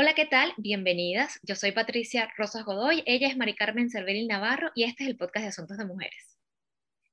Hola, ¿qué tal? Bienvenidas. Yo soy Patricia Rosas Godoy, ella es Mari Carmen Cerveril Navarro y este es el podcast de Asuntos de Mujeres.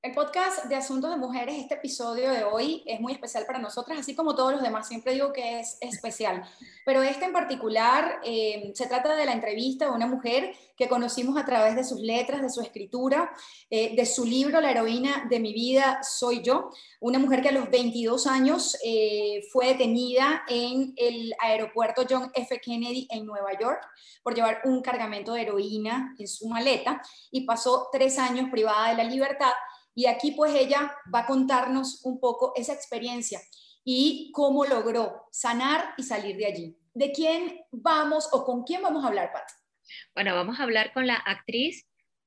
El podcast de Asuntos de Mujeres, este episodio de hoy es muy especial para nosotras, así como todos los demás, siempre digo que es especial, pero este en particular eh, se trata de la entrevista de una mujer que conocimos a través de sus letras, de su escritura, eh, de su libro La heroína de mi vida soy yo, una mujer que a los 22 años eh, fue detenida en el aeropuerto John F. Kennedy en Nueva York por llevar un cargamento de heroína en su maleta y pasó tres años privada de la libertad y aquí pues ella va a contarnos un poco esa experiencia y cómo logró sanar y salir de allí. ¿De quién vamos o con quién vamos a hablar, Pat? Bueno, vamos a hablar con la actriz,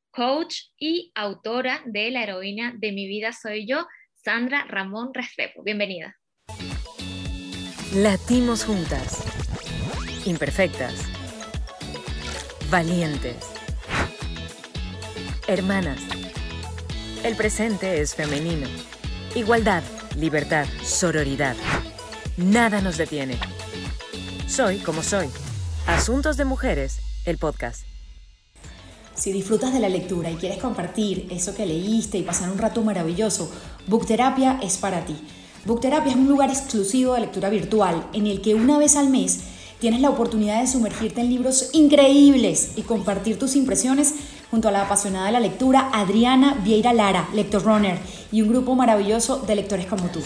coach y autora de La heroína de mi vida soy yo, Sandra Ramón Restrepo. Bienvenida. Latimos juntas, imperfectas, valientes, hermanas el presente es femenino. Igualdad, libertad, sororidad. Nada nos detiene. Soy como soy. Asuntos de Mujeres, el podcast. Si disfrutas de la lectura y quieres compartir eso que leíste y pasar un rato maravilloso, Bookterapia es para ti. Bookterapia es un lugar exclusivo de lectura virtual en el que una vez al mes tienes la oportunidad de sumergirte en libros increíbles y compartir tus impresiones junto a la apasionada de la lectura Adriana Vieira Lara, Lector Runner, y un grupo maravilloso de lectores como tú.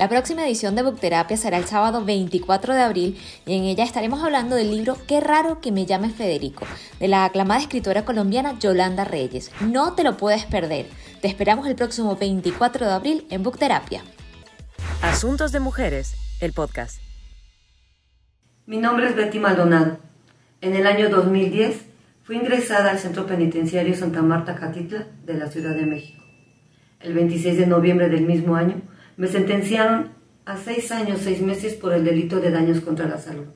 La próxima edición de Bookterapia será el sábado 24 de abril y en ella estaremos hablando del libro Qué raro que me llame Federico, de la aclamada escritora colombiana Yolanda Reyes. No te lo puedes perder. Te esperamos el próximo 24 de abril en Bookterapia. Asuntos de Mujeres, el podcast. Mi nombre es Betty Maldonado. En el año 2010 Fui ingresada al Centro Penitenciario Santa Marta Catitla de la Ciudad de México. El 26 de noviembre del mismo año me sentenciaron a seis años, seis meses por el delito de daños contra la salud.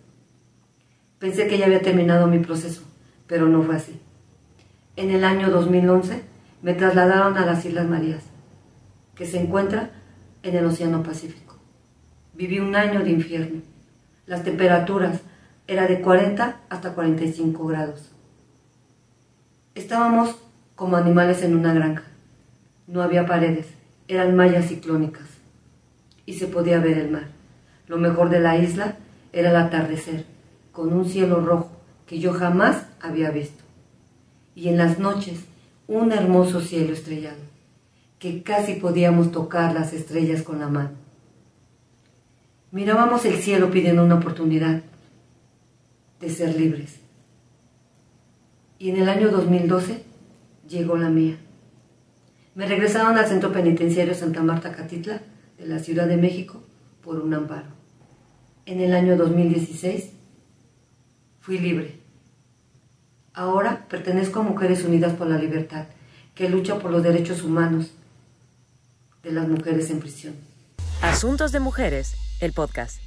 Pensé que ya había terminado mi proceso, pero no fue así. En el año 2011 me trasladaron a las Islas Marías, que se encuentra en el Océano Pacífico. Viví un año de infierno. Las temperaturas eran de 40 hasta 45 grados. Estábamos como animales en una granja. No había paredes, eran mallas ciclónicas y se podía ver el mar. Lo mejor de la isla era el atardecer, con un cielo rojo que yo jamás había visto. Y en las noches, un hermoso cielo estrellado, que casi podíamos tocar las estrellas con la mano. Mirábamos el cielo pidiendo una oportunidad de ser libres y en el año 2012 llegó la mía. Me regresaron al centro penitenciario Santa Marta Catitla de la Ciudad de México por un amparo. En el año 2016 fui libre. Ahora pertenezco a Mujeres Unidas por la Libertad, que lucha por los derechos humanos de las mujeres en prisión. Asuntos de Mujeres, el podcast.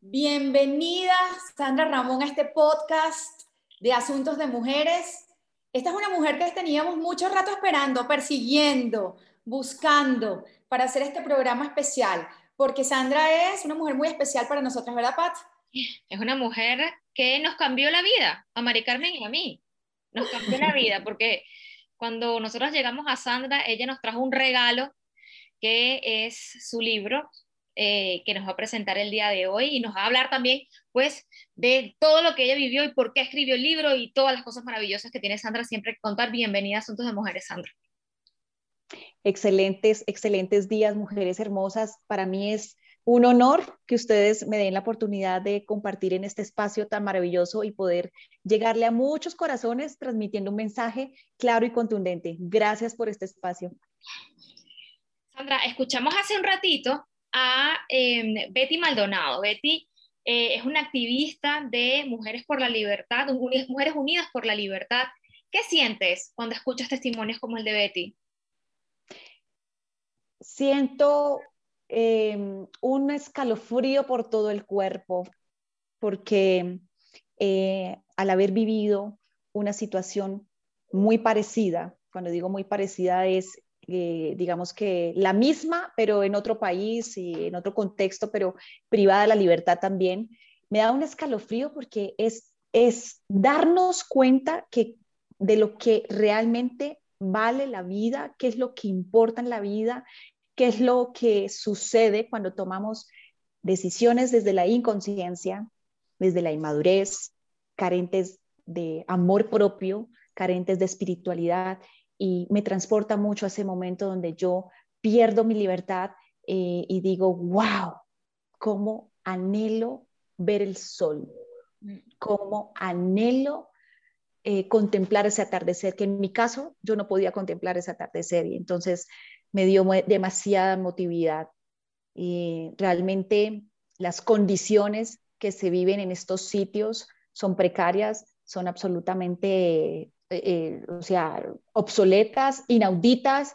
Bienvenida, Sandra Ramón, a este podcast de Asuntos de Mujeres. Esta es una mujer que teníamos mucho rato esperando, persiguiendo, buscando para hacer este programa especial, porque Sandra es una mujer muy especial para nosotras, ¿verdad, Pat? Es una mujer que nos cambió la vida, a Mari Carmen y a mí. Nos cambió la vida, porque cuando nosotros llegamos a Sandra, ella nos trajo un regalo que es su libro, eh, que nos va a presentar el día de hoy y nos va a hablar también, pues, de todo lo que ella vivió y por qué escribió el libro y todas las cosas maravillosas que tiene Sandra siempre que contar. Bienvenida a Asuntos de Mujeres, Sandra. Excelentes, excelentes días, mujeres hermosas. Para mí es un honor que ustedes me den la oportunidad de compartir en este espacio tan maravilloso y poder llegarle a muchos corazones transmitiendo un mensaje claro y contundente. Gracias por este espacio. Sandra, escuchamos hace un ratito a em, Betty Maldonado. Betty eh, es una activista de Mujeres por la Libertad, Mujeres Unidas por la Libertad. ¿Qué sientes cuando escuchas testimonios como el de Betty? Siento em, un escalofrío por todo el cuerpo, porque eh, al haber vivido una situación muy parecida, cuando digo muy parecida es eh, digamos que la misma, pero en otro país y en otro contexto, pero privada de la libertad también, me da un escalofrío porque es, es darnos cuenta que de lo que realmente vale la vida, qué es lo que importa en la vida, qué es lo que sucede cuando tomamos decisiones desde la inconsciencia, desde la inmadurez, carentes de amor propio, carentes de espiritualidad y me transporta mucho a ese momento donde yo pierdo mi libertad eh, y digo, wow, cómo anhelo ver el sol, mm. cómo anhelo eh, contemplar ese atardecer, que en mi caso yo no podía contemplar ese atardecer y entonces me dio demasiada motividad. Y realmente las condiciones que se viven en estos sitios son precarias, son absolutamente, eh, eh, o sea, obsoletas, inauditas.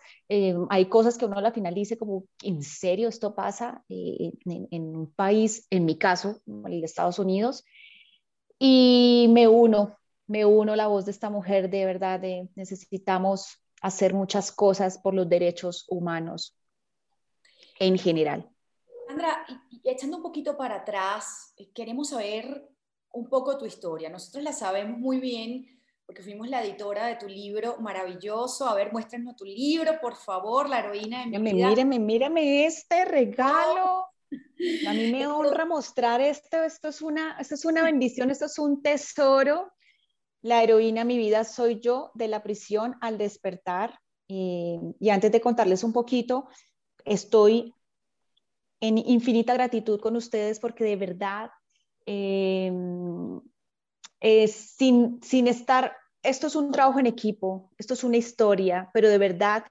hay cosas que uno la finalice como, ¿en serio esto pasa en, un país, en mi caso, en Estados Unidos? Y me uno, me uno la voz de esta mujer, de verdad, de necesitamos hacer muchas cosas por los derechos humanos en general. Sandra, echando un poquito para atrás, eh, queremos saber un poco tu historia. Nosotros la sabemos muy bien porque fuimos la editora de tu libro maravilloso. A ver, muéstranos tu libro, por favor, La heroína de mi vida. Míreme, míreme este regalo. A mí me honra mostrar esto. Esto es una, esto es una bendición, esto es un tesoro. La heroína mi vida soy yo de la prisión al despertar. Y, antes de contarles un poquito, estoy en infinita gratitud con ustedes porque de verdad, eh, sin, sin estar, esto es un trabajo en equipo, esto es una historia, pero de verdad,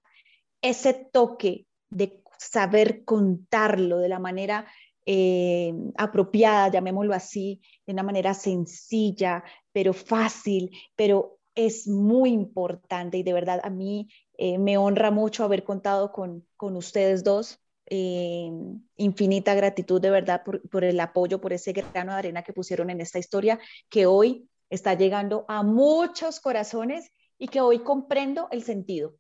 ese toque de saber contarlo de la manera eh, apropiada, llamémoslo así, de una manera sencilla, pero fácil, pero es muy importante y de verdad a mí eh, me honra mucho haber contado con, con ustedes dos. Eh, infinita gratitud de verdad por, por, el apoyo, por ese grano de arena que pusieron en esta historia que hoy está llegando a muchos corazones y que hoy comprendo el sentido.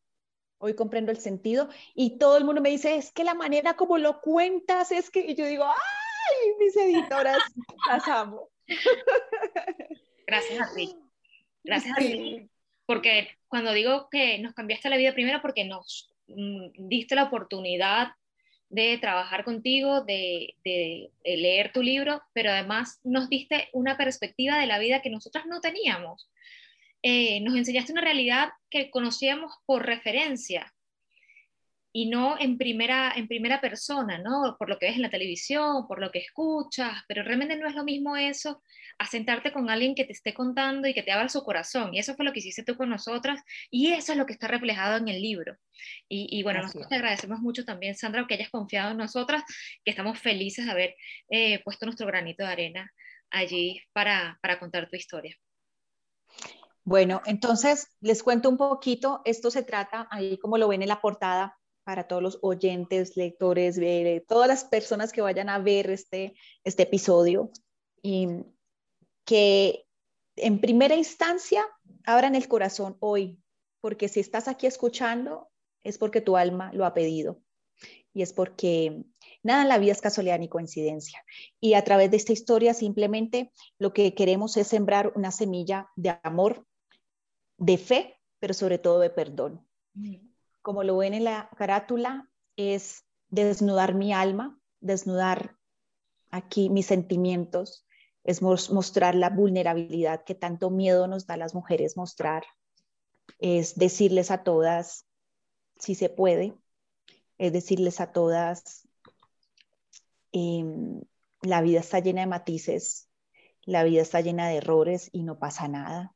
Hoy comprendo el sentido y todo el mundo me dice, es que la manera como lo cuentas es que, y yo digo, ay, mis editoras, las amo. Gracias a ti. Gracias a ti. Porque cuando digo que nos cambiaste la vida, primero porque nos mm, diste la oportunidad de trabajar contigo, de, de, leer tu libro, pero además nos diste una perspectiva de la vida que nosotras no teníamos. Eh, nos enseñaste una realidad que conocíamos por referencia y no en primera, en primera persona, ¿no? Por lo que ves en la televisión, por lo que escuchas, pero realmente no es lo mismo eso a sentarte con alguien que te esté contando y que te abra su corazón. Y eso fue lo que hiciste tú con nosotras y eso es lo que está reflejado en el libro. Y, bueno, nosotros te agradecemos mucho también, Sandra, que hayas confiado en nosotras, que estamos felices de haber eh, puesto nuestro granito de arena allí para, para contar tu historia. Bueno, entonces les cuento un poquito. Esto se trata, ahí como lo ven en la portada, para todos los oyentes, lectores, todas las personas que vayan a ver este, este episodio, y que en primera instancia abran el corazón hoy, porque si estás aquí escuchando es porque tu alma lo ha pedido y es porque nada en la vida es casualidad ni coincidencia. Y a través de esta historia simplemente lo que queremos es sembrar una semilla de amor, de fe, pero sobre todo de perdón. Como lo ven en la carátula, es desnudar mi alma, desnudar aquí mis sentimientos, es mostrar la vulnerabilidad que tanto miedo nos da a las mujeres mostrar, es decirles a todas si se puede, es decirles a todas, em, la vida está llena de matices, la vida está llena de errores y no pasa nada.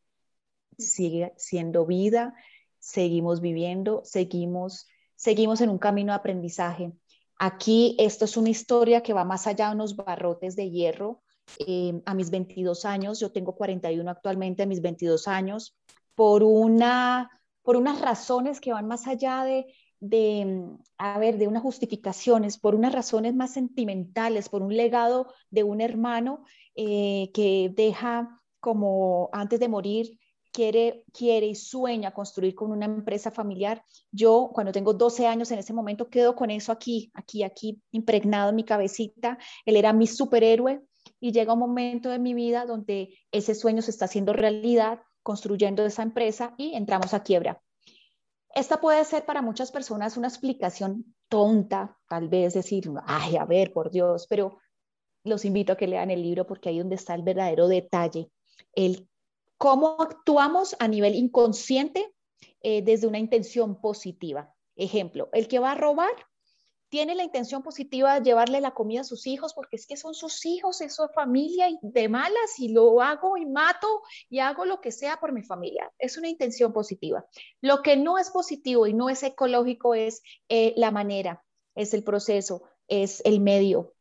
Sigue siendo vida, seguimos viviendo, seguimos, seguimos en un camino de aprendizaje. Aquí esto es una historia que va más allá de unos barrotes de hierro. Eh, a mis 22 años, yo tengo 41 actualmente, a mis 22 años, por, una, por unas razones que van más allá de, de, a ver, de unas justificaciones, por unas razones más sentimentales, por un legado de un hermano eh, que deja como antes de morir quiere, quiere y sueña construir con una empresa familiar, yo cuando tengo 12 años en ese momento quedo con eso aquí, aquí, aquí, impregnado en mi cabecita. Él era mi superhéroe y llega un momento de mi vida donde ese sueño se está haciendo realidad, construyendo esa empresa y entramos a quiebra. Esta puede ser para muchas personas una explicación tonta, tal vez decir, ay, a ver, por Dios, pero los invito a que lean el libro porque ahí donde está el verdadero detalle, el cómo actuamos a nivel inconsciente eh, desde una intención positiva. Ejemplo, el que va a robar tiene la intención positiva de llevarle la comida a sus hijos porque es que son sus hijos, es su familia y de malas y lo hago y mato y hago lo que sea por mi familia. Es una intención positiva. Lo que no es positivo y no es ecológico es eh, la manera, es el proceso, es el medio,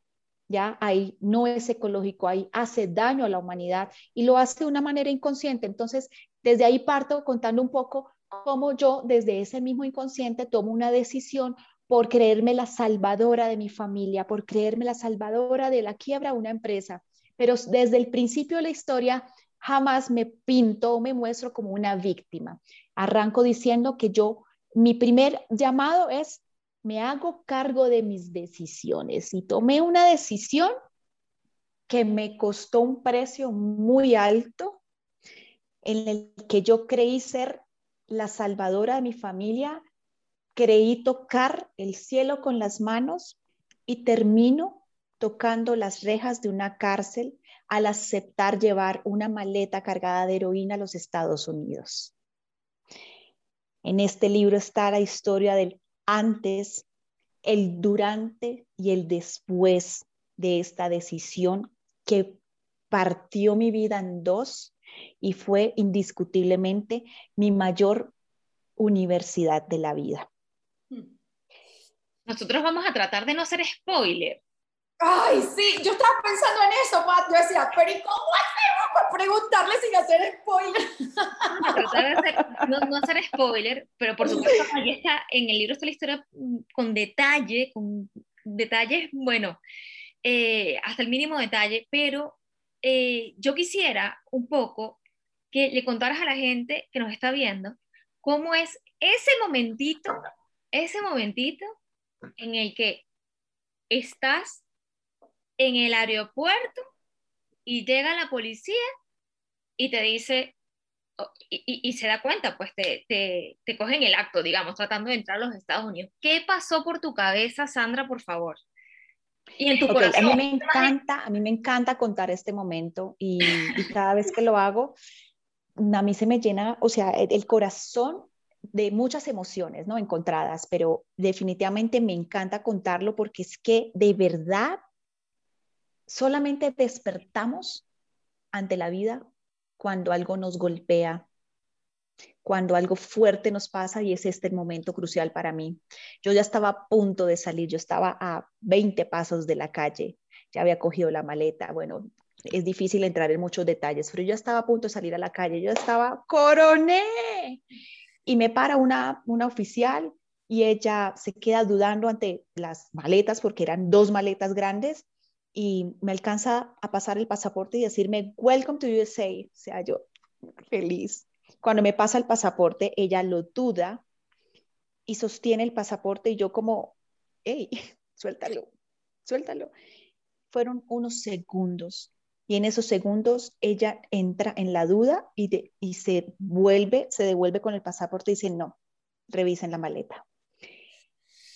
ya ahí no es ecológico, ahí hace daño a la humanidad y lo hace de una manera inconsciente. Entonces, desde ahí parto contando un poco cómo yo desde ese mismo inconsciente tomo una decisión por creerme la salvadora de mi familia, por creerme la salvadora de la quiebra de una empresa. Pero desde el principio de la historia jamás me pinto o me muestro como una víctima. Arranco diciendo que yo, mi primer llamado es me hago cargo de mis decisiones y tomé una decisión que me costó un precio muy alto, en el que yo creí ser la salvadora de mi familia, creí tocar el cielo con las manos y termino tocando las rejas de una cárcel al aceptar llevar una maleta cargada de heroína a los Estados Unidos. En este libro está la historia del antes, el durante y el después de esta decisión que partió mi vida en dos y fue indiscutiblemente mi mayor universidad de la vida. Nosotros vamos a tratar de no ser spoiler, Ay, sí, yo estaba pensando en eso, Pat. Yo decía, pero ¿y cómo hacemos para preguntarle sin hacer spoiler? no, hacer spoiler, pero por supuesto, ahí está, en el libro está la historia mm, con detalle, con detalles, bueno, eh, hasta el mínimo detalle, pero eh, yo quisiera un poco que le contaras a la gente que nos está viendo cómo es ese momentito, ese momentito en el que estás en el aeropuerto y llega la policía y te dice, y, se da cuenta, pues te, te, cogen el acto, digamos, tratando de entrar a los Estados Unidos. ¿Qué pasó por tu cabeza, Sandra, por favor? Y en tu corazón. A mí me encanta, a mí me encanta contar este momento y, cada vez que lo hago, a mí se me llena, o sea, el, corazón de muchas emociones, ¿no? Encontradas, pero definitivamente me encanta contarlo porque es que de verdad solamente despertamos ante la vida cuando algo nos golpea, cuando algo fuerte nos pasa y es este el momento crucial para mí. Yo ya estaba a punto de salir, yo estaba a 20 pasos de la calle, ya había cogido la maleta, bueno, es difícil entrar en muchos detalles, pero yo estaba a punto de salir a la calle, yo estaba, coroné, y me para una, una oficial y ella se queda dudando ante las maletas, porque eran dos maletas grandes, y me alcanza a pasar el pasaporte y decirme, Welcome to USA. O sea, yo feliz. Cuando me pasa el pasaporte, ella lo duda y sostiene el pasaporte y yo como, hey, suéltalo, suéltalo. Fueron unos segundos y en esos segundos ella entra en la duda y, y se vuelve, se devuelve con el pasaporte y dice, no, revisen la maleta.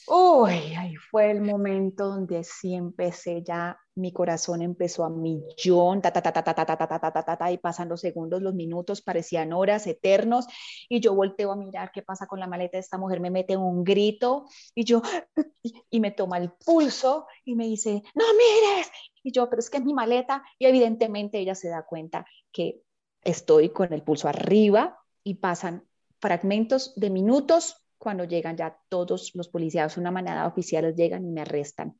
Uy, ahí fue el momento donde sí empecé ya, mi corazón empezó a millón, ta, ta, ta, ta, ta, ta, ta, ta, ta, ta, ta, ta, y pasan los segundos, los minutos, parecían horas, eternos, y yo volteo a mirar qué pasa con la maleta de esta mujer, me mete un grito, y yo, y me toma el pulso, y me dice, no mires, y yo, pero es que es mi maleta, y evidentemente ella se da cuenta que estoy con el pulso arriba, y pasan fragmentos de minutos cuando llegan ya todos los policías, una manada de oficiales llegan y me arrestan.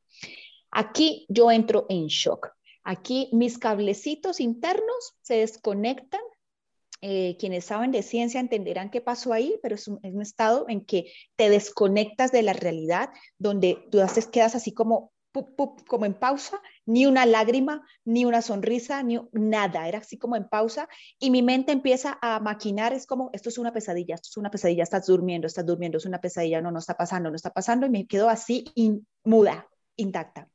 Aquí yo entro en shock. Aquí mis cablecitos internos se desconectan. Eh, quienes saben de ciencia entenderán qué pasó ahí, pero es un, estado en que te desconectas de la realidad, donde tú quedas así como como en pausa, ni una lágrima, ni una sonrisa, ni nada, era así como en pausa y mi mente empieza a maquinar, es como, esto es una pesadilla, esto es una pesadilla, estás durmiendo, estás durmiendo, es una pesadilla, no, no está pasando, no está pasando y me quedo así muda, intacta.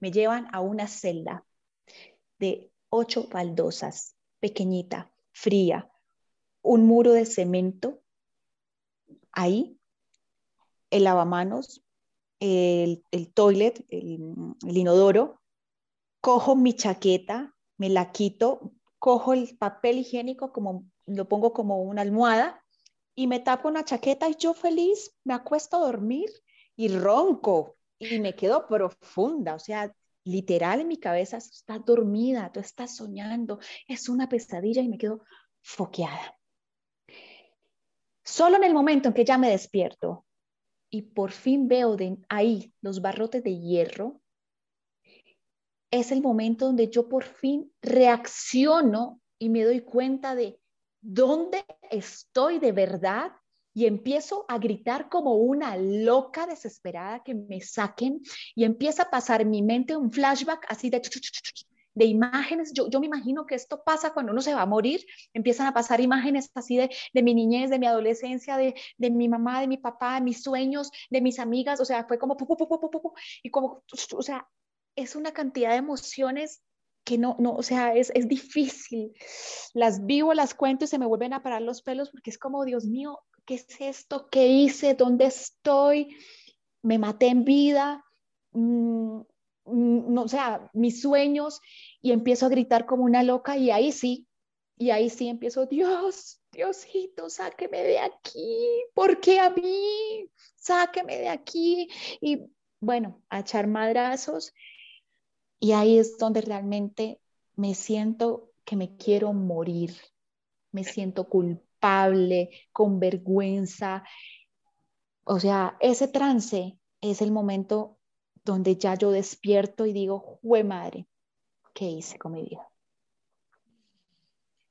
Me llevan a una celda de ocho baldosas, pequeñita, fría, un muro de cemento, ahí, el lavamanos, el, el toilet, el, inodoro, cojo mi chaqueta, me la quito, cojo el papel higiénico, como lo pongo como una almohada y me tapo una chaqueta y yo feliz me acuesto a dormir y ronco y me quedo profunda, o sea, literal en mi cabeza, estás dormida, tú estás soñando, es una pesadilla y me quedo foqueada. Solo en el momento en que ya me despierto y por fin veo de ahí los barrotes de hierro, es el momento donde yo por fin reacciono y me doy cuenta de dónde estoy de verdad y empiezo a gritar como una loca desesperada que me saquen y empieza a pasar mi mente un flashback así de de imágenes. Yo, yo me imagino que esto pasa cuando uno se va a morir, empiezan a pasar imágenes así de, de mi niñez, de mi adolescencia, de, de, mi mamá, de mi papá, de mis sueños, de mis amigas, o sea, fue como, y como, o sea, es una cantidad de emociones que no, no, o sea, es, es difícil. Las vivo, las cuento y se me vuelven a parar los pelos porque es como, Dios mío, ¿qué es esto? ¿Qué hice? ¿Dónde estoy? Me maté en vida. Mm, no, o sea, mis sueños y empiezo a gritar como una loca y ahí sí, y ahí sí empiezo, Dios, Diosito, sáqueme de aquí, ¿por qué a mí? Sáqueme de aquí. Y bueno, a echar madrazos. Y ahí es donde realmente me siento que me quiero morir, me siento culpable, con vergüenza. O sea, ese trance es el momento donde ya yo despierto y digo, ¡jue madre! ¿Qué hice con mi vida?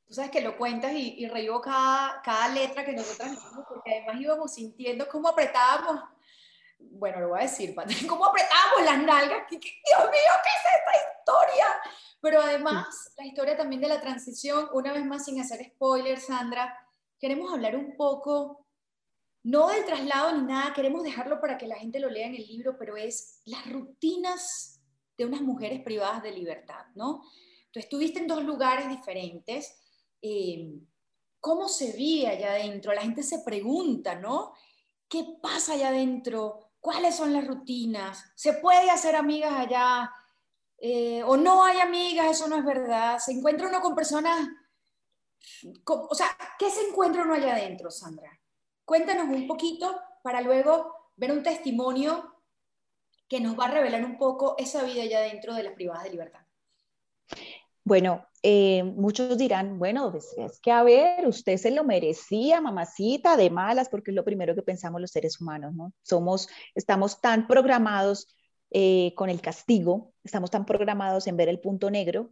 Tú sabes que lo cuentas y, y reíbo cada, cada letra que nosotras hicimos, porque además íbamos sintiendo cómo apretábamos, bueno, lo voy a decir, cómo apretábamos las nalgas, Dios mío, ¿qué es esta historia? Pero además, la historia también de la transición, una vez más sin hacer spoilers, Sandra, queremos hablar un poco no del traslado ni nada, queremos dejarlo para que la gente lo lea en el libro, pero es las rutinas de unas mujeres privadas de libertad, ¿no? Tú estuviste en dos lugares diferentes. Eh, ¿Cómo se vive allá adentro? La gente se pregunta, ¿no? ¿Qué pasa allá adentro? ¿Cuáles son las rutinas? ¿Se puede hacer amigas allá? Eh, ¿O no hay amigas? Eso no es verdad. ¿Se encuentra uno con personas? O sea, ¿qué se encuentra uno allá adentro, Sandra? Cuéntanos un poquito para luego ver un testimonio que nos va a revelar un poco esa vida ya dentro de las privadas de libertad. Bueno, eh, muchos dirán, bueno, pues, es que a ver, usted se lo merecía, mamacita, de malas, porque es lo primero que pensamos los seres humanos, ¿no? Somos, estamos tan programados eh, con el castigo, estamos tan programados en ver el punto negro,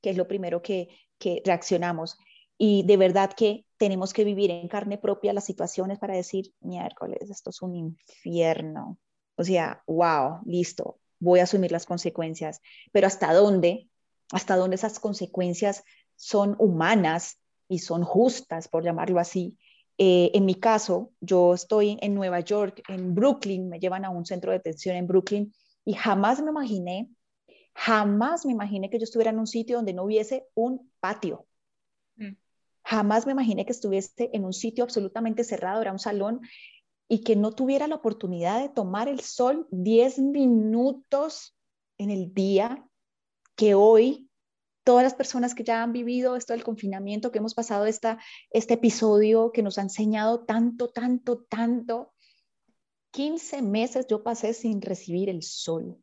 que es lo primero que, que reaccionamos. Y de verdad que tenemos que vivir en carne propia las situaciones para decir, miércoles, esto es un infierno. O sea, wow, listo, voy a asumir las consecuencias. Pero ¿hasta dónde? ¿Hasta dónde esas consecuencias son humanas y son justas, por llamarlo así? Eh, en mi caso, yo estoy en Nueva York, en Brooklyn, me llevan a un centro de detención en Brooklyn y jamás me imaginé, jamás me imaginé que yo estuviera en un sitio donde no hubiese un patio. Jamás me imaginé que estuviese en un sitio absolutamente cerrado, era un salón, y que no tuviera la oportunidad de tomar el sol 10 minutos en el día, que hoy todas las personas que ya han vivido esto del confinamiento, que hemos pasado esta, este episodio que nos ha enseñado tanto, tanto, tanto, 15 meses yo pasé sin recibir el sol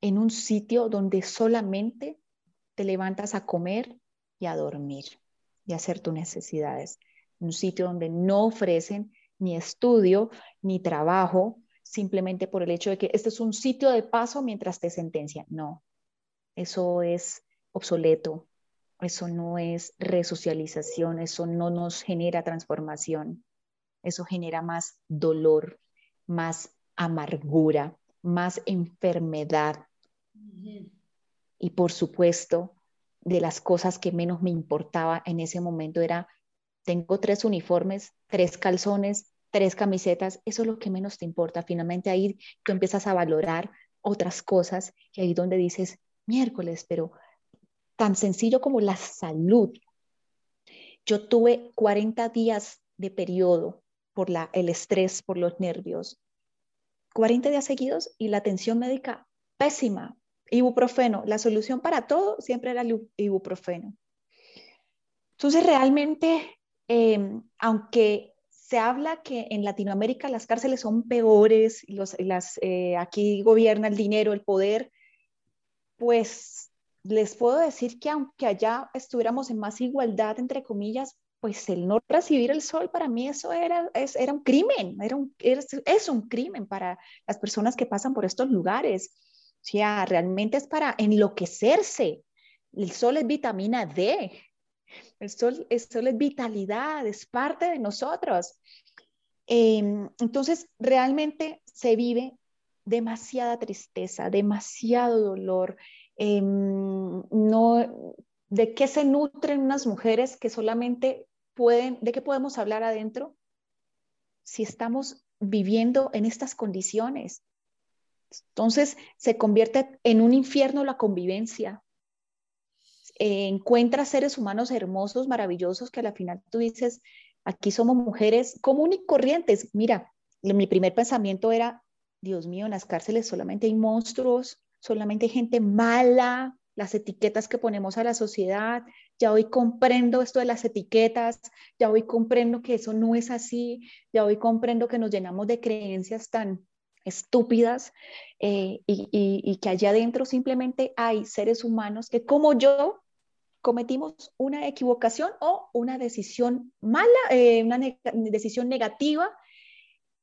en un sitio donde solamente te levantas a comer y a dormir y hacer tus necesidades. Un sitio donde no ofrecen ni estudio ni trabajo simplemente por el hecho de que este es un sitio de paso mientras te sentencian. No, eso es obsoleto, eso no es resocialización, eso no nos genera transformación, eso genera más dolor, más amargura, más enfermedad. Y por supuesto, de las cosas que menos me importaba en ese momento era, tengo tres uniformes, tres calzones, tres camisetas, eso es lo que menos te importa. Finalmente ahí tú empiezas a valorar otras cosas y ahí donde dices, miércoles, pero tan sencillo como la salud. Yo tuve 40 días de periodo por la, el estrés, por los nervios. 40 días seguidos y la atención médica pésima. Ibuprofeno, la solución para todo siempre era el ibuprofeno. Entonces, realmente, em, aunque se habla que en Latinoamérica las cárceles son peores, los, las, eh, aquí gobierna el dinero, el poder, pues les puedo decir que aunque allá estuviéramos en más igualdad, entre comillas, pues el no recibir el sol para mí eso era, es, era un crimen, era un, es, es, un crimen para las personas que pasan por estos lugares. O sea, realmente es para enloquecerse. El sol es vitamina D, el sol, el sol es vitalidad, es parte de nosotros. Eh, entonces, realmente se vive demasiada tristeza, demasiado dolor. Eh, no, ¿De qué se nutren unas mujeres que solamente pueden, de qué podemos hablar adentro si estamos viviendo en estas condiciones? Entonces se convierte en un infierno la convivencia. Eh, encuentras seres humanos hermosos, maravillosos, que al final tú dices, aquí somos mujeres comunes y corrientes. Mira, mi primer pensamiento era, Dios mío, en las cárceles solamente hay monstruos, solamente hay gente mala, las etiquetas que ponemos a la sociedad, ya hoy comprendo esto de las etiquetas, ya hoy comprendo que eso no es así, ya hoy comprendo que nos llenamos de creencias tan estúpidas eh, y, que allá adentro simplemente hay seres humanos que como yo cometimos una equivocación o una decisión mala, eh, una decisión negativa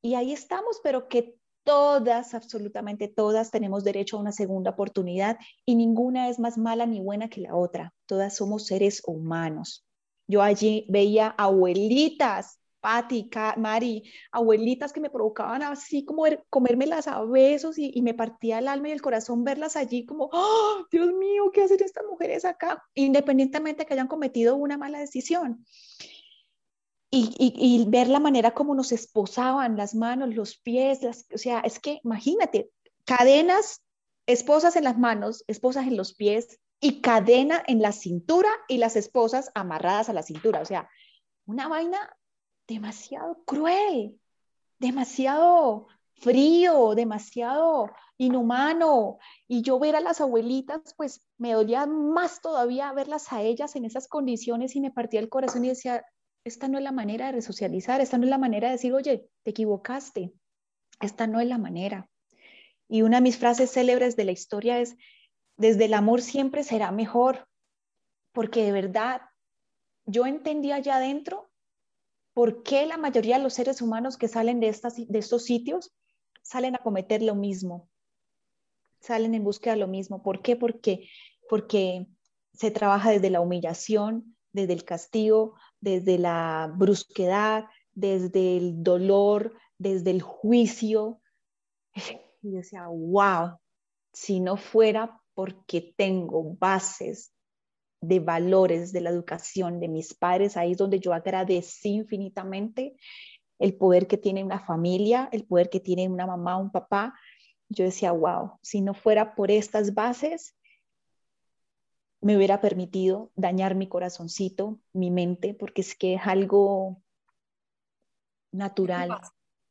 y ahí estamos, pero que todas, absolutamente todas, tenemos derecho a una segunda oportunidad y ninguna es más mala ni buena que la otra. Todas somos seres humanos. Yo allí veía abuelitas, Patti, Mari, abuelitas que me provocaban así como comérmelas a besos y, me partía el alma y el corazón verlas allí como, ¡Oh, Dios mío, ¿qué hacen estas mujeres acá? Independientemente de que hayan cometido una mala decisión y, ver la manera como nos esposaban las manos, los pies, o sea, es que imagínate, cadenas, esposas en las manos, esposas en los pies y cadena en la cintura y las esposas amarradas a la cintura, o sea, una vaina demasiado cruel, demasiado frío, demasiado inhumano. Y yo ver a las abuelitas, pues me dolía más todavía verlas a ellas en esas condiciones y me partía el corazón y decía, esta no es la manera de resocializar, esta no es la manera de decir, oye, te equivocaste, esta no es la manera. Y una de mis frases célebres de la historia es, desde el amor siempre será mejor, porque de verdad yo entendí allá adentro por qué la mayoría de los seres humanos que salen de, estas, de estos sitios salen a cometer lo mismo, salen en búsqueda de lo mismo. ¿Por qué? Porque, porque se trabaja desde la humillación, desde el castigo, desde la brusquedad, desde el dolor, desde el juicio. Y yo decía, wow, si no fuera porque tengo bases de valores de la educación de mis padres, ahí es donde yo agradecí infinitamente el poder que tiene una familia, el poder que tiene una mamá, un papá. Yo decía, wow, si no fuera por estas bases, me hubiera permitido dañar mi corazoncito, mi mente, porque es que es algo natural.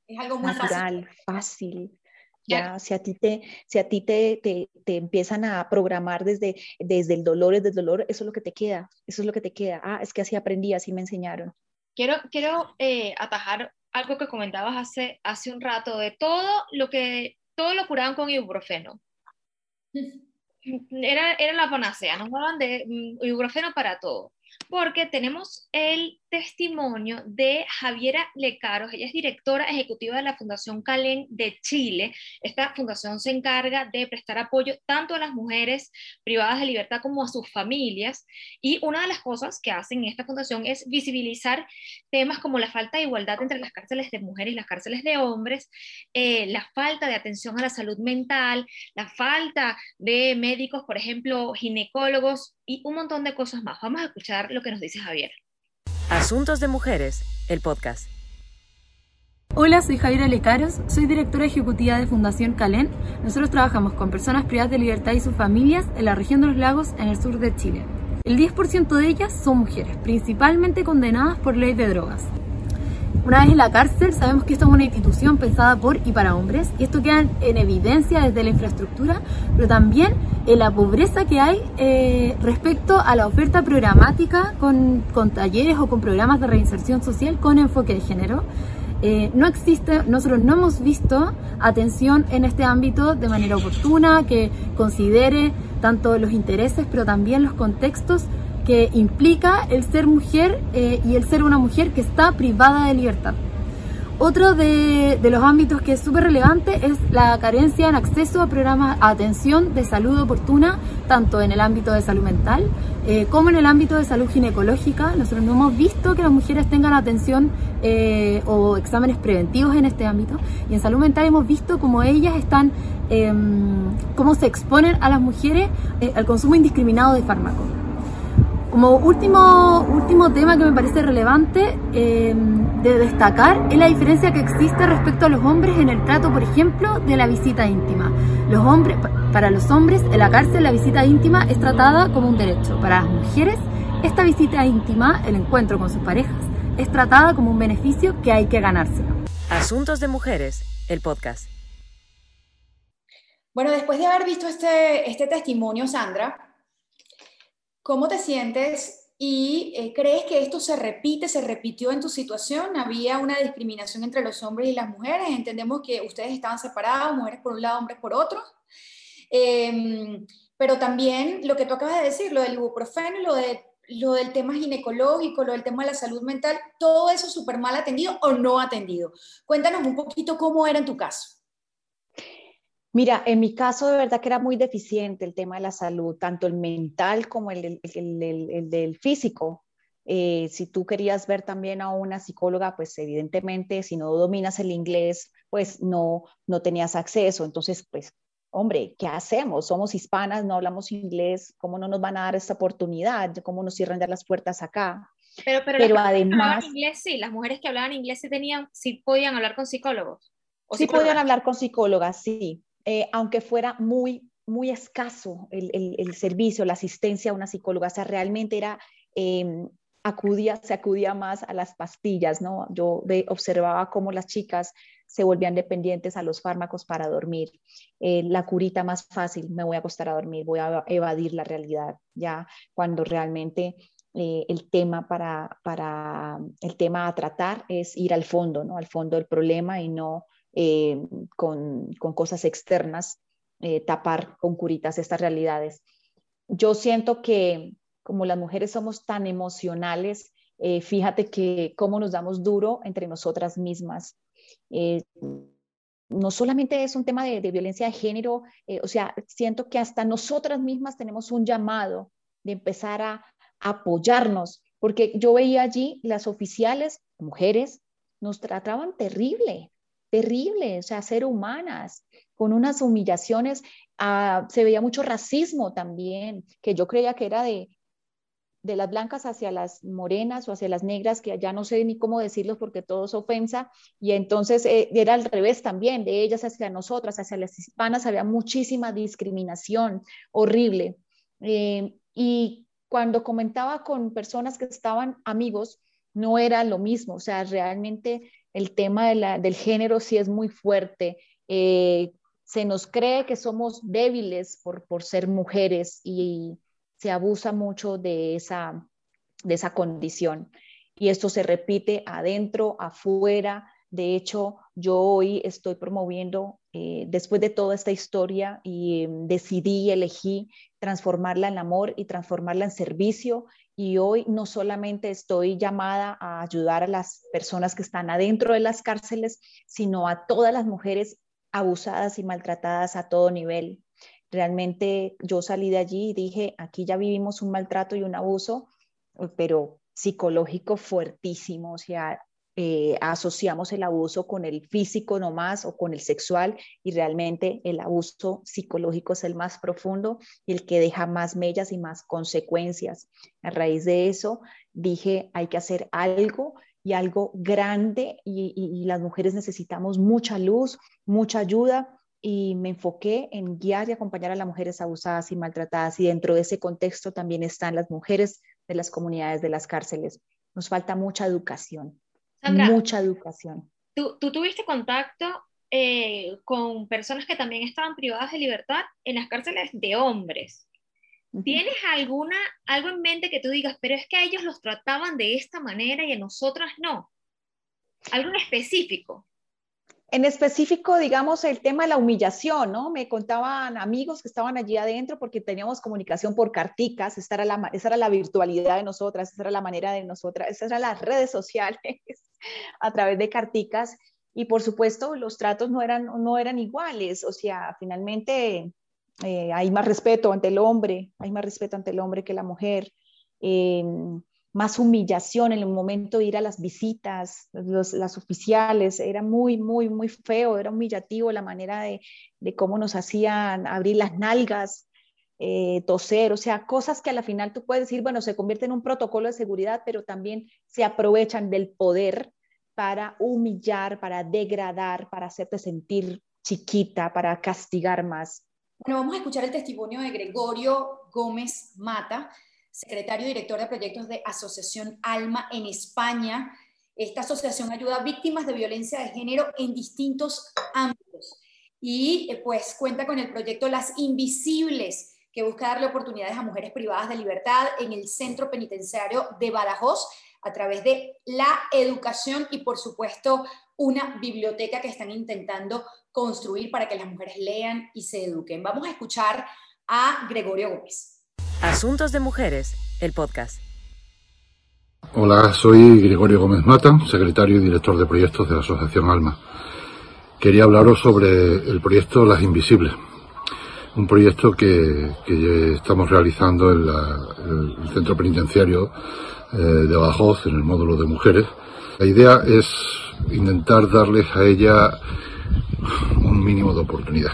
Es algo muy natural, fácil. Ya, si a ti te, si a ti te, te, te, empiezan a programar desde, desde el dolor, desde el dolor, eso es lo que te queda, eso es lo que te queda. Ah, es que así aprendí, así me enseñaron. Quiero, quiero eh, atajar algo que comentabas hace, hace un rato de todo lo que, todo lo curaban con ibuprofeno. era, era la panacea, nos daban de mm, ibuprofeno para todo. Porque tenemos el testimonio de Javiera Lecaros. Ella es directora ejecutiva de la Fundación Calén de Chile. Esta fundación se encarga de prestar apoyo tanto a las mujeres privadas de libertad como a sus familias. Y una de las cosas que hacen esta fundación es visibilizar temas como la falta de igualdad entre las cárceles de mujeres y las cárceles de hombres, eh, la falta de atención a la salud mental, la falta de médicos, por ejemplo, ginecólogos y un montón de cosas más. Vamos a escuchar lo que nos dice Javier. Asuntos de Mujeres, el podcast. Hola, soy Javiera Lecaros, soy directora ejecutiva de Fundación Calén. Nosotros trabajamos con personas privadas de libertad y sus familias en la región de los lagos en el sur de Chile. El 10% de ellas son mujeres, principalmente condenadas por ley de drogas. Una vez en la cárcel, sabemos que esto es una institución pensada por y para hombres, y esto queda en evidencia desde la infraestructura, pero también en la pobreza que hay eh, respecto a la oferta programática con, con, talleres o con programas de reinserción social con enfoque de género. Eh, no existe, nosotros no hemos visto atención en este ámbito de manera oportuna, que considere tanto los intereses, pero también los contextos que implica el ser mujer eh, y el ser una mujer que está privada de libertad. Otro de, los ámbitos que es súper relevante es la carencia en acceso a programas a atención de salud oportuna, tanto en el ámbito de salud mental eh, como en el ámbito de salud ginecológica. Nosotros no hemos visto que las mujeres tengan atención eh, o exámenes preventivos en este ámbito. Y en salud mental hemos visto cómo ellas están, em, cómo se exponen a las mujeres al consumo indiscriminado de fármacos. Como último, último tema que me parece relevante em, de destacar es la diferencia que existe respecto a los hombres en el trato, por ejemplo, de la visita íntima. Los hombres, para los hombres en la cárcel la visita íntima es tratada como un derecho. Para las mujeres, esta visita íntima, el encuentro con sus parejas, es tratada como un beneficio que hay que ganárselo. Asuntos de Mujeres, el podcast. Bueno, después de haber visto este, este testimonio, Sandra, ¿Cómo te sientes y eh, crees que esto se repite, se repitió en tu situación? ¿Había una discriminación entre los hombres y las mujeres? Entendemos que ustedes estaban separados, mujeres por un lado, hombres por otro. Em, pero también lo que tú acabas de decir, lo del ibuprofeno, lo, lo del tema ginecológico, lo del tema de la salud mental, todo eso súper mal atendido o no atendido. Cuéntanos un poquito cómo era en tu caso. Mira, en mi caso de verdad que era muy deficiente el tema de la salud, tanto el mental como el, del físico. Eh, si tú querías ver también a una psicóloga, pues evidentemente si no dominas el inglés, pues no, no tenías acceso. Entonces, pues, hombre, ¿qué hacemos? Somos hispanas, no hablamos inglés, ¿cómo no nos van a dar esta oportunidad? ¿Cómo nos cierran ya las puertas acá? Pero, pero, además... inglés, sí, las mujeres que hablaban inglés sí, tenían, sí podían hablar con psicólogos. sí podían hablar con psicólogas, sí, eh, aunque fuera muy, muy escaso el, servicio, la asistencia a una psicóloga, o sea, realmente era, em, acudía, se acudía más a las pastillas, ¿no? Yo observaba cómo las chicas se volvían dependientes a los fármacos para dormir. Eh, la curita más fácil, me voy a acostar a dormir, voy a evadir la realidad, ya cuando realmente eh, el tema para, para, el tema a tratar es ir al fondo, ¿no? Al fondo del problema y no eh, con, cosas externas, eh, tapar con curitas estas realidades. Yo siento que como las mujeres somos tan emocionales, eh, fíjate que cómo nos damos duro entre nosotras mismas. no solamente es un tema de, violencia de género, o sea, siento que hasta nosotras mismas tenemos un llamado de empezar a apoyarnos, porque yo veía allí las oficiales, mujeres, nos trataban terrible, terrible, o sea, ser humanas, con unas humillaciones, ah, se veía mucho racismo también, que yo creía que era de, de las blancas hacia las morenas o hacia las negras, que ya no sé ni cómo decirlo porque todo es ofensa, y entonces eh, era al revés también, de ellas hacia nosotras, hacia las hispanas, había muchísima discriminación horrible. Eh, y cuando comentaba con personas que estaban amigos, no era lo mismo, o sea, realmente el tema del género sí es muy fuerte. Eh, se nos cree que somos débiles por, por ser mujeres y se abusa mucho de esa, de esa condición. Y esto se repite adentro, afuera. De hecho, yo hoy estoy promoviendo eh, después de toda esta historia y em, decidí, elegí transformarla en amor y transformarla en servicio. Y hoy no solamente estoy llamada a ayudar a las personas que están adentro de las cárceles, sino a todas las mujeres abusadas y maltratadas a todo nivel. Realmente yo salí de allí y dije, aquí ya vivimos un maltrato y un abuso, pero psicológico fuertísimo, o sea, eh, asociamos el abuso con el físico nomás o con el sexual y realmente el abuso psicológico es el más profundo y el que deja más mellas y más consecuencias. A raíz de eso dije, hay que hacer algo y algo grande y, y las mujeres necesitamos mucha luz, mucha ayuda y me enfoqué en guiar y acompañar a las mujeres abusadas y maltratadas y dentro de ese contexto también están las mujeres de las comunidades de las cárceles. Nos falta mucha educación mucha educación. ¿tú, tuviste contacto eh, con personas que también estaban privadas de libertad en las cárceles de hombres. ¿Tienes alguna, algo en mente que tú digas, pero es que a ellos los trataban de esta manera y a nosotras no? ¿Algo en específico? En específico, digamos, el tema de la humillación, ¿no? Me contaban amigos que estaban allí adentro porque teníamos comunicación por carticas, esa era la, esa era la virtualidad de nosotras, esa era la manera de nosotras, esas eran las redes sociales a través de carticas y por supuesto los tratos no eran, no eran iguales, o sea, finalmente eh, hay más respeto ante el hombre, hay más respeto ante el hombre que la mujer. Eh, más humillación en el momento de ir a las visitas, las oficiales, era muy, muy, muy feo, era humillativo la manera de, cómo nos hacían abrir las nalgas, eh, toser, o sea, cosas que a la final tú puedes decir, bueno, se convierte en un protocolo de seguridad, pero también se aprovechan del poder para humillar, para degradar, para hacerte sentir chiquita, para castigar más. Bueno, vamos a escuchar el testimonio de Gregorio Gómez Mata, secretario director de proyectos de Asociación Alma en España. Esta asociación ayuda a víctimas de violencia de género en distintos ámbitos y eh, pues cuenta con el proyecto Las Invisibles, que busca darle oportunidades a mujeres privadas de libertad en el centro penitenciario de Badajoz a través de la educación y por supuesto una biblioteca que están intentando construir para que las mujeres lean y se eduquen. Vamos a escuchar a Gregorio Gómez. Asuntos de Mujeres, el podcast. Hola, soy Gregorio Gómez Mata, secretario y director de proyectos de la Asociación Alma. Quería hablaros sobre el proyecto Las Invisibles, un proyecto que, estamos realizando en, el centro penitenciario eh, de Badajoz, en el módulo de mujeres. La idea es intentar darles a ella un mínimo de oportunidad.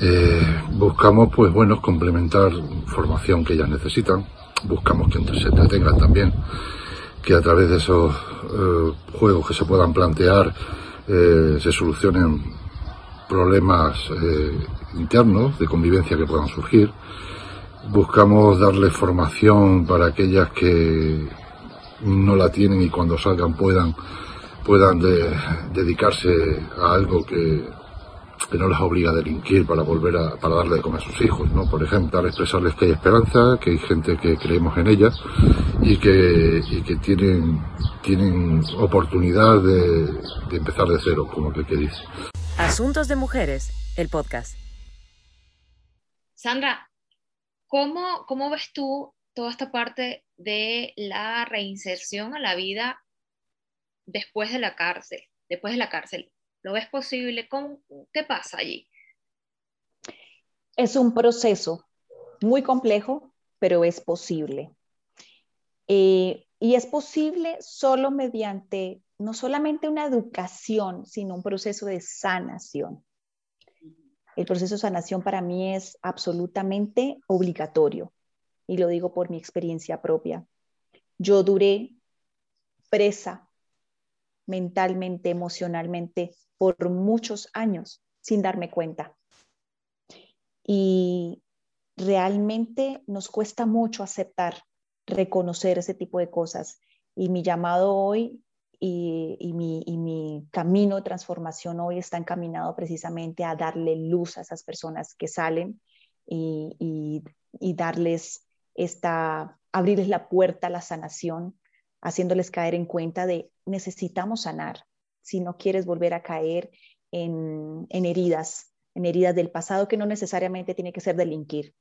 Eh, buscamos, pues bueno, complementar formación que ellas necesitan. Buscamos que se entretengan también, que a través de esos eh, juegos que se puedan plantear eh, se solucionen problemas internos de convivencia que puedan surgir. Buscamos darles formación para aquellas que no la tienen y cuando salgan puedan puedan dedicarse a algo que que no les obliga a delinquir para volver a, para darle de comer a sus hijos, ¿no? Por ejemplo, expresarles que hay esperanza, que hay gente que creemos en ellas y que, y que tienen, tienen oportunidad de, de empezar de cero, como que, que dice. Asuntos de Mujeres, el podcast. Sandra, ¿cómo, ¿cómo ves tú toda esta parte de la reinserción a la vida después de la cárcel? Después de la cárcel, ¿Lo ves posible? ¿Qué pasa allí? Es un proceso muy complejo, pero es posible. Eh, y es posible solo mediante no solamente una educación, sino un proceso de sanación. El proceso de sanación para mí es absolutamente obligatorio y lo digo por mi experiencia propia. Yo duré presa mentalmente, emocionalmente, por muchos años sin darme cuenta. Y realmente nos cuesta mucho aceptar, reconocer ese tipo de cosas. Y mi llamado hoy y, mi, camino de transformación hoy está encaminado precisamente a darle luz a esas personas que salen y, y darles esta, abrirles la puerta a la sanación, haciéndoles caer en cuenta de necesitamos sanar, si no quieres volver a caer en, heridas, en heridas del pasado que no necesariamente tiene que ser delinquir,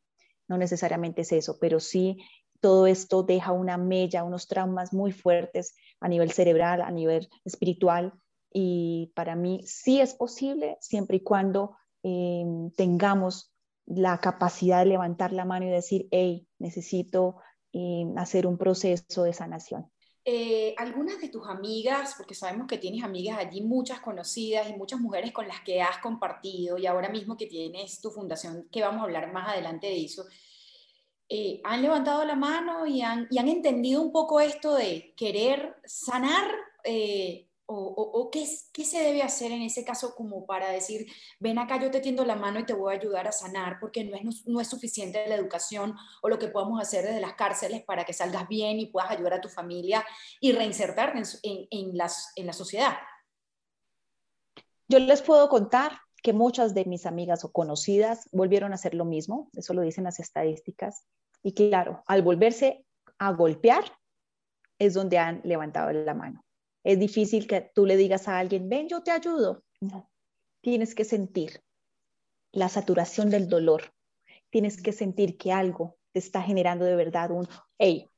no necesariamente es eso, pero sí todo esto deja una mella, unos traumas muy fuertes a nivel cerebral, a nivel espiritual, y para mí sí es posible siempre y cuando eh, tengamos la capacidad de levantar la mano y decir, hey, necesito eh, hacer un proceso de sanación. Eh, algunas de tus amigas, porque sabemos que tienes amigas allí, muchas conocidas y muchas mujeres con las que has compartido y ahora mismo que tienes tu fundación, que vamos a hablar más adelante de eso, eh, han levantado la mano y han, y han, entendido un poco esto de querer sanar eh, o, qué, se debe hacer en ese caso como para decir, ven acá, yo te tiendo la mano y te voy a ayudar a sanar, porque no es, suficiente la educación o lo que podamos hacer desde las cárceles para que salgas bien y puedas ayudar a tu familia y reinsertarte en, en la sociedad. Yo les puedo contar que muchas de mis amigas o conocidas volvieron a hacer lo mismo, eso lo dicen las estadísticas, y claro, al volverse a golpear es donde han levantado la mano. Es difícil que tú le digas a alguien, ven, yo te ayudo. No, tienes que sentir la saturación del dolor. Tienes que sentir que algo te está generando de verdad un, hey,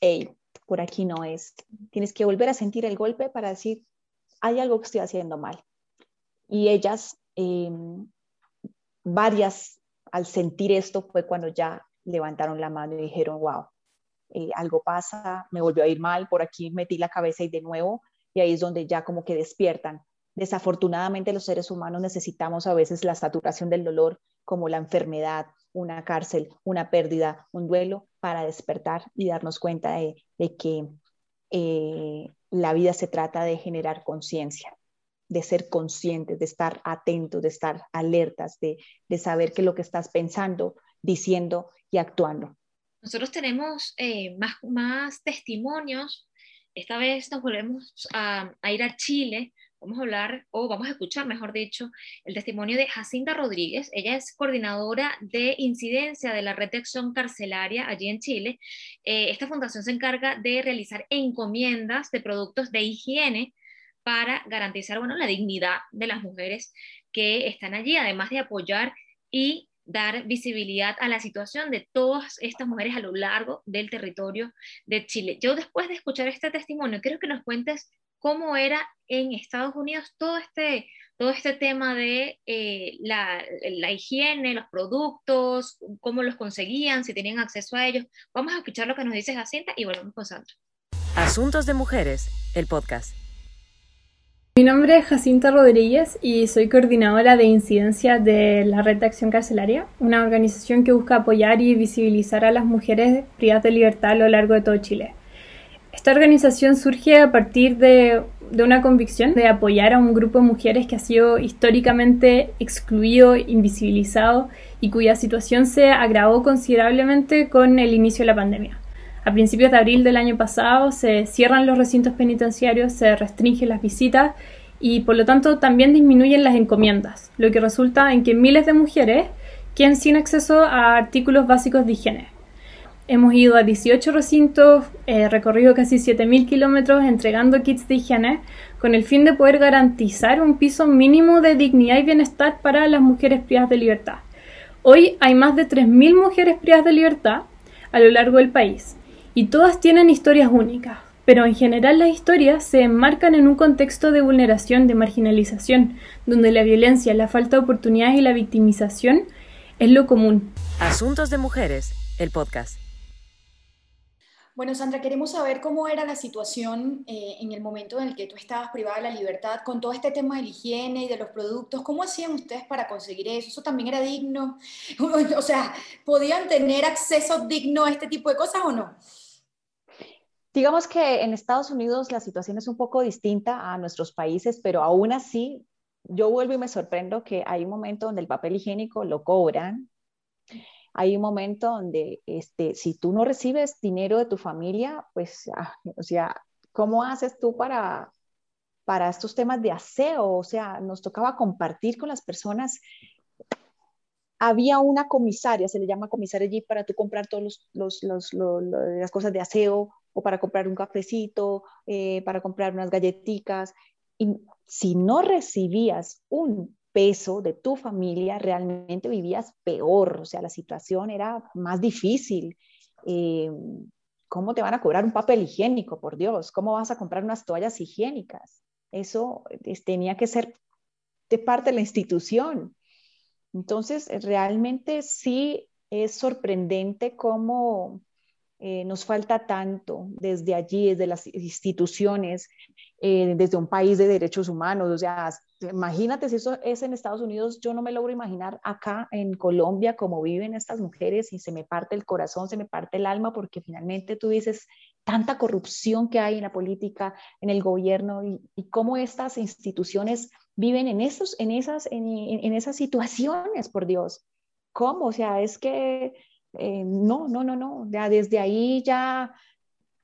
hey, por aquí no es. Tienes que volver a sentir el golpe para decir, hay algo que estoy haciendo mal. Y ellas, em, varias, al sentir esto fue cuando ya levantaron la mano y dijeron, wow, eh, algo pasa, me volvió a ir mal, por aquí metí la cabeza y de nuevo, y ahí es donde ya como que despiertan. Desafortunadamente los seres humanos necesitamos a veces la saturación del dolor como la enfermedad, una cárcel, una pérdida, un duelo para despertar y darnos cuenta de, que eh, la vida se trata de generar conciencia, de ser conscientes, de estar atentos, de estar alertas, de, de saber que lo que estás pensando, diciendo y actuando. Nosotros tenemos eh, más, más testimonios. Esta vez nos volvemos a, ir a Chile. Vamos a hablar, o vamos a escuchar, mejor dicho, el testimonio de Jacinta Rodríguez. Ella es coordinadora de incidencia de la red de acción carcelaria allí en Chile. Eh, esta fundación se encarga de realizar encomiendas de productos de higiene para garantizar bueno, la dignidad de las mujeres que están allí, además de apoyar y dar visibilidad a la situación de todas estas mujeres a lo largo del territorio de Chile. Yo después de escuchar este testimonio, quiero que nos cuentes cómo era en Estados Unidos todo este, todo este tema de eh, la, la, higiene, los productos, cómo los conseguían, si tenían acceso a ellos. Vamos a escuchar lo que nos dice Jacinta y volvemos con Sandra. Asuntos de Mujeres, el podcast. Mi nombre es Jacinta Rodríguez y soy coordinadora de incidencia de la Red de Acción Carcelaria, una organización que busca apoyar y visibilizar a las mujeres privadas de libertad a lo largo de todo Chile. Esta organización surge a partir de, de una convicción de apoyar a un grupo de mujeres que ha sido históricamente excluido, invisibilizado y cuya situación se agravó considerablemente con el inicio de la pandemia. A principios de abril del año pasado se cierran los recintos penitenciarios, se restringen las visitas y por lo tanto también disminuyen las encomiendas, lo que resulta en que miles de mujeres queden sin acceso a artículos básicos de higiene. Hemos ido a 18 recintos, recorrido casi 7.000 kilómetros entregando kits de higiene con el fin de poder garantizar un piso mínimo de dignidad y bienestar para las mujeres privadas de libertad. Hoy hay más de 3.000 mujeres privadas de libertad a lo largo del país y todas tienen historias únicas, pero en general las historias se enmarcan en un contexto de vulneración, de marginalización, donde la violencia, la falta de oportunidades y la victimización es lo común. Asuntos de Mujeres, el podcast. Bueno, Sandra, queremos saber cómo era la situación eh, en el momento en el que tú estabas privada de la libertad con todo este tema de la higiene y de los productos. ¿Cómo hacían ustedes para conseguir eso? ¿Eso también era digno? O sea, ¿podían tener acceso digno a este tipo de cosas o no? Digamos que en Estados Unidos la situación es un poco distinta a nuestros países, pero aún así yo vuelvo y me sorprendo que hay un momento donde el papel higiénico lo cobran. Hay un momento donde este, si tú no recibes dinero de tu familia, pues, ah, o sea, ¿cómo haces tú para, para estos temas de aseo? O sea, nos tocaba compartir con las personas había una comisaria, se le llama comisaria allí para tú comprar todas los, las cosas de aseo o para comprar un cafecito, eh, para comprar unas galletitas. Y si no recibías un peso de tu familia, realmente vivías peor, o sea, la situación era más difícil. Eh, ¿Cómo te van a cobrar un papel higiénico, por Dios? ¿Cómo vas a comprar unas toallas higiénicas? Eso tenía que ser de parte de la institución. Entonces, realmente sí es sorprendente cómo eh, nos falta tanto desde allí, desde las instituciones, eh, desde un país de derechos humanos. O sea, imagínate si eso es en Estados Unidos, yo no me logro imaginar acá en Colombia cómo viven estas mujeres y se me parte el corazón, se me parte el alma, porque finalmente tú dices tanta corrupción que hay en la política, en el gobierno y, cómo estas instituciones viven en, esos, en, esas, en, esas situaciones, por Dios. ¿Cómo? O sea, es que eh, no, no, no, no, ya desde ahí ya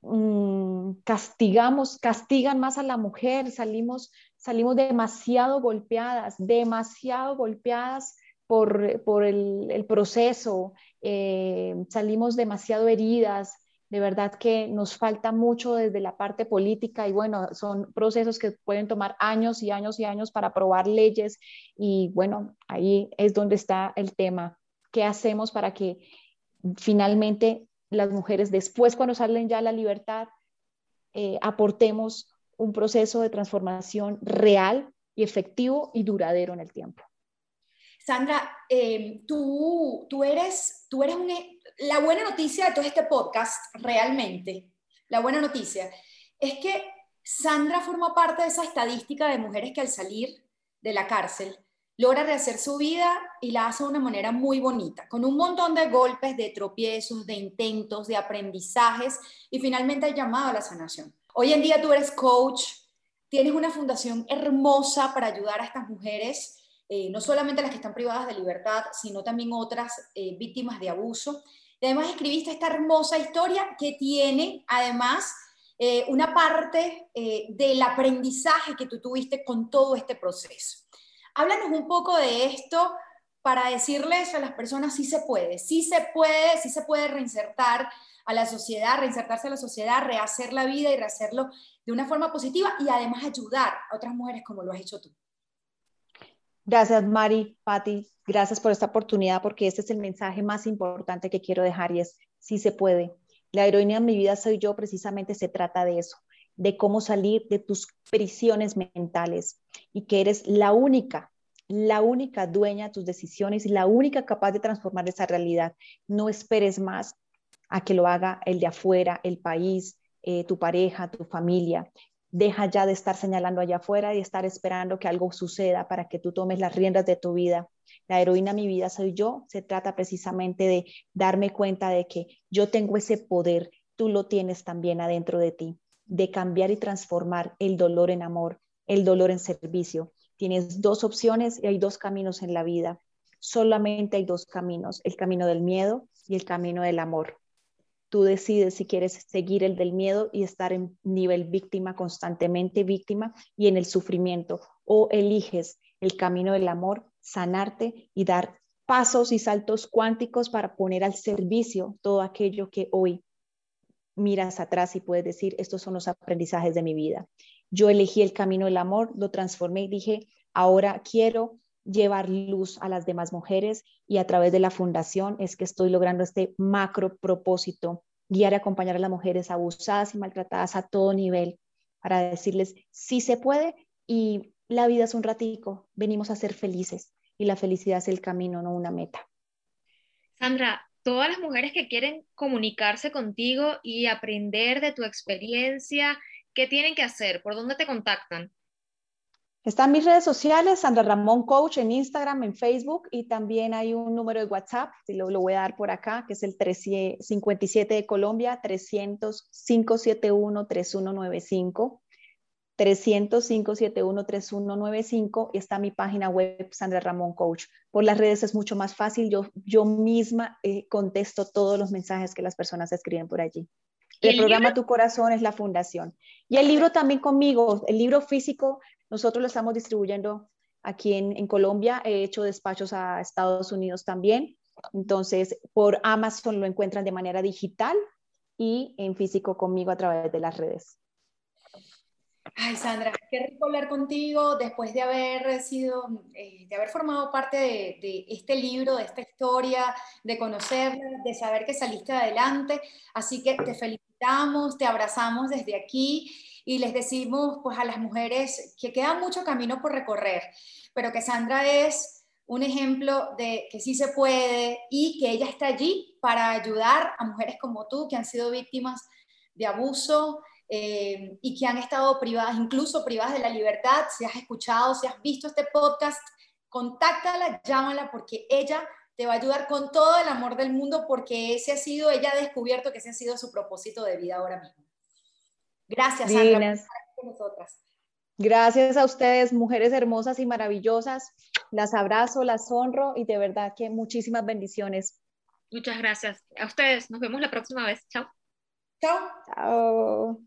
mm, castigamos, castigan más a la mujer, salimos, salimos demasiado golpeadas, demasiado golpeadas por, el, proceso, eh, salimos demasiado heridas, de verdad que nos falta mucho desde la parte política y bueno, son procesos que pueden tomar años y años y años para aprobar leyes y bueno, ahí es donde está el tema. ¿Qué hacemos para que finalmente las mujeres después cuando salen ya a la libertad eh, aportemos un proceso de transformación real y efectivo y duradero en el tiempo. Sandra, eh, tú, tú, eres, tú eres la buena noticia de todo este podcast, realmente, la buena noticia, es que Sandra forma parte de esa estadística de mujeres que al salir de la cárcel logra rehacer su vida y la hace de una manera muy bonita, con un montón de golpes, de tropiezos, de intentos, de aprendizajes y finalmente el llamado a la sanación. Hoy en día tú eres coach, tienes una fundación hermosa para ayudar a estas mujeres, eh, no solamente las que están privadas de libertad, sino también otras eh, víctimas de abuso. Y además escribiste esta hermosa historia que tiene además eh, una parte del aprendizaje que tú tuviste con todo este proceso. Háblanos un poco de esto para decirles a las personas si se puede, si se puede, si se puede reinsertar a la sociedad, reinsertarse a la sociedad, rehacer la vida y rehacerlo de una forma positiva y además ayudar a otras mujeres como lo has hecho tú. Gracias, Mari, Patti, gracias por esta oportunidad porque este es el mensaje más importante que quiero dejar y es, si se puede. La heroína en mi vida soy yo, precisamente se trata de eso, de cómo salir de tus prisiones mentales y que eres la única, la única dueña de tus decisiones y la única capaz de transformar esa realidad. No esperes más a que lo haga el de afuera, el país, eh, tu pareja, tu familia. Deja ya de estar señalando allá afuera y estar esperando que algo suceda para que tú tomes las riendas de tu vida. La heroína mi vida soy yo. Se trata precisamente de darme cuenta de que yo tengo ese poder, tú lo tienes también adentro de ti de cambiar y transformar el dolor en amor, el dolor en servicio. Tienes dos opciones y hay dos caminos en la vida. Solamente hay dos caminos, el camino del miedo y el camino del amor. Tú decides si quieres seguir el del miedo y estar en nivel víctima, constantemente víctima y en el sufrimiento, o eliges el camino del amor, sanarte y dar pasos y saltos cuánticos para poner al servicio todo aquello que hoy miras atrás y puedes decir, estos son los aprendizajes de mi vida. Yo elegí el camino del amor, lo transformé y dije, ahora quiero llevar luz a las demás mujeres y a través de la fundación es que estoy logrando este macro propósito, guiar y acompañar a las mujeres abusadas y maltratadas a todo nivel para decirles, sí se puede y la vida es un ratico, venimos a ser felices y la felicidad es el camino, no una meta. Sandra, todas las mujeres que quieren comunicarse contigo y aprender de tu experiencia, ¿qué tienen que hacer? ¿Por dónde te contactan? Están mis redes sociales, Sandra Ramón Coach en Instagram, en Facebook y también hay un número de WhatsApp, lo, lo voy a dar por acá, que es el 357 de Colombia, 300 571 3195. 300-571-3195 y está mi página web, Sandra Ramón Coach. Por las redes es mucho más fácil, yo, yo misma eh, contesto todos los mensajes que las personas escriben por allí. El, programa Tu Corazón es la fundación. Y el libro también conmigo, el libro físico, nosotros lo estamos distribuyendo aquí en, en Colombia, he hecho despachos a Estados Unidos también. Entonces, por Amazon lo encuentran de manera digital y en físico conmigo a través de las redes. Ay, Sandra, qué rico hablar contigo después de haber sido, eh, de haber formado parte de, de, este libro, de esta historia, de conocerla, de saber que saliste adelante. Así que te felicitamos, te abrazamos desde aquí y les decimos pues a las mujeres que queda mucho camino por recorrer, pero que Sandra es un ejemplo de que sí se puede y que ella está allí para ayudar a mujeres como tú que han sido víctimas de abuso, eh, y que han estado privadas, incluso privadas de la libertad. Si has escuchado, si has visto este podcast, contáctala, llámala porque ella te va a ayudar con todo el amor del mundo porque ese ha sido, ella ha descubierto que ese ha sido su propósito de vida ahora mismo. Gracias, Sandra, por estar con nosotras. Gracias a ustedes, mujeres hermosas y maravillosas. Las abrazo, las honro y de verdad que muchísimas bendiciones. Muchas gracias. A ustedes, nos vemos la próxima vez. Chao. Chao. Chao.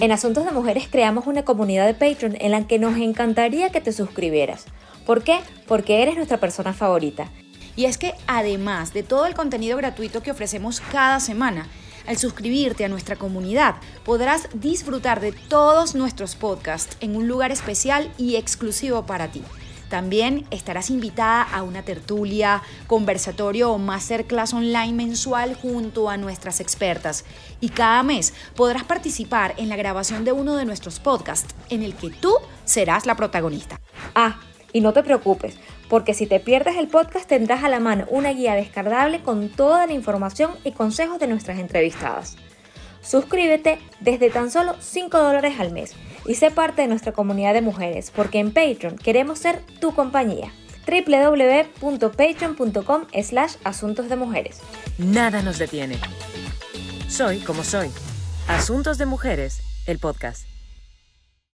En Asuntos de Mujeres creamos una comunidad de Patreon en la que nos encantaría que te suscribieras. ¿Por qué? Porque eres nuestra persona favorita. Y es que además de todo el contenido gratuito que ofrecemos cada semana, al suscribirte a nuestra comunidad podrás disfrutar de todos nuestros podcasts en un lugar especial y exclusivo para ti. También estarás invitada a una tertulia, conversatorio o masterclass online mensual junto a nuestras expertas. Y cada mes podrás participar en la grabación de uno de nuestros podcasts, en el que tú serás la protagonista. Ah, y no te preocupes, porque si te pierdes el podcast tendrás a la mano una guía descargable con toda la información y consejos de nuestras entrevistadas. Suscríbete desde tan solo 5 dólares al mes y sé parte de nuestra comunidad de mujeres, porque en Patreon queremos ser tu compañía www.patreon.com slash asuntos de mujeres. Nada nos detiene. Soy como soy. Asuntos de Mujeres, el podcast.